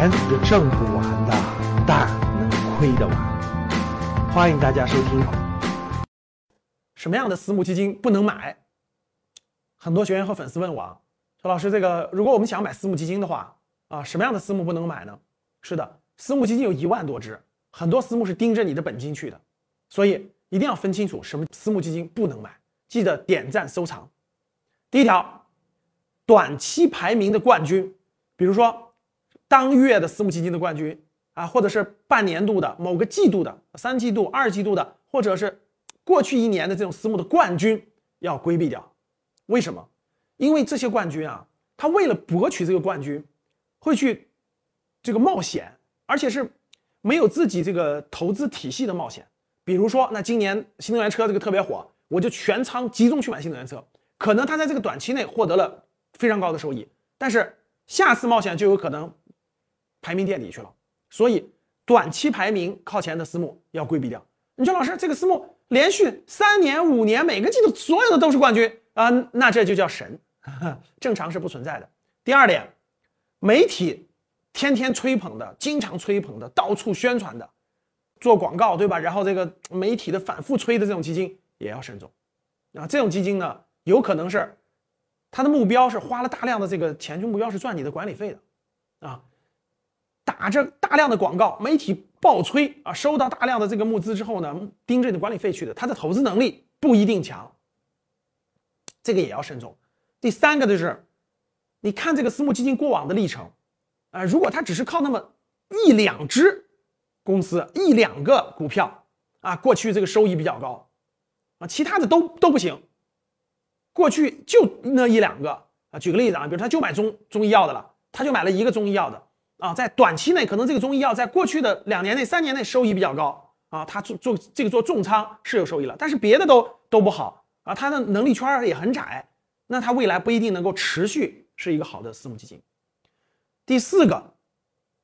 钱是挣不完的，但能亏得完。欢迎大家收听。什么样的私募基金不能买？很多学员和粉丝问我，说老师，这个如果我们想买私募基金的话，啊，什么样的私募不能买呢？是的，私募基金有一万多只，很多私募是盯着你的本金去的，所以一定要分清楚什么私募基金不能买。记得点赞收藏。第一条，短期排名的冠军，比如说当月的私募基金的冠军啊，或者是半年度的某个季度的三季度、二季度的，或者是过去一年的这种私募的冠军要规避掉。为什么？因为这些冠军啊，他为了博取这个冠军，会去这个冒险，而且是没有自己这个投资体系的冒险。比如说，那今年新能源车这个特别火。我就全仓集中去买新能源车，可能他在这个短期内获得了非常高的收益，但是下次冒险就有可能排名垫底去了。所以短期排名靠前的私募要规避掉。你说老师，这个私募连续三年、五年每个季度所有的都是冠军啊，那这就叫神，正常是不存在的。第二点，媒体天天吹捧的、经常吹捧的、到处宣传的、做广告对吧？然后这个媒体的反复吹的这种基金。也要慎重，啊，这种基金呢，有可能是它的目标是花了大量的这个钱，就目标是赚你的管理费的，啊，打着大量的广告，媒体爆吹啊，收到大量的这个募资之后呢，盯着你的管理费去的，它的投资能力不一定强，这个也要慎重。第三个就是，你看这个私募基金过往的历程，啊，如果它只是靠那么一两只公司、一两个股票啊，过去这个收益比较高。啊，其他的都都不行。过去就那一两个啊，举个例子啊，比如他就买中中医药的了，他就买了一个中医药的啊，在短期内可能这个中医药在过去的两年内、三年内收益比较高啊，他做做这个做重仓是有收益了，但是别的都都不好啊，他的能力圈也很窄，那他未来不一定能够持续是一个好的私募基金。第四个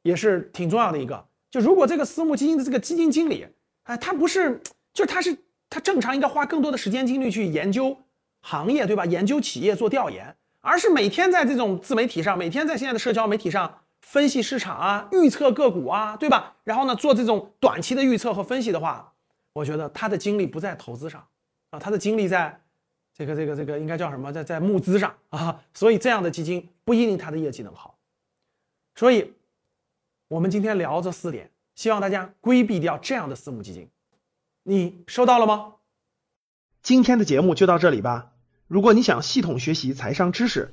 也是挺重要的一个，就如果这个私募基金的这个基金经理，哎，他不是，就他是。他正常应该花更多的时间精力去研究行业，对吧？研究企业做调研，而是每天在这种自媒体上，每天在现在的社交媒体上分析市场啊，预测个股啊，对吧？然后呢，做这种短期的预测和分析的话，我觉得他的精力不在投资上啊，他的精力在这个这个这个应该叫什么？在在募资上啊。所以这样的基金不一定他的业绩能好。所以，我们今天聊这四点，希望大家规避掉这样的私募基金。你收到了吗？今天的节目就到这里吧。如果你想系统学习财商知识，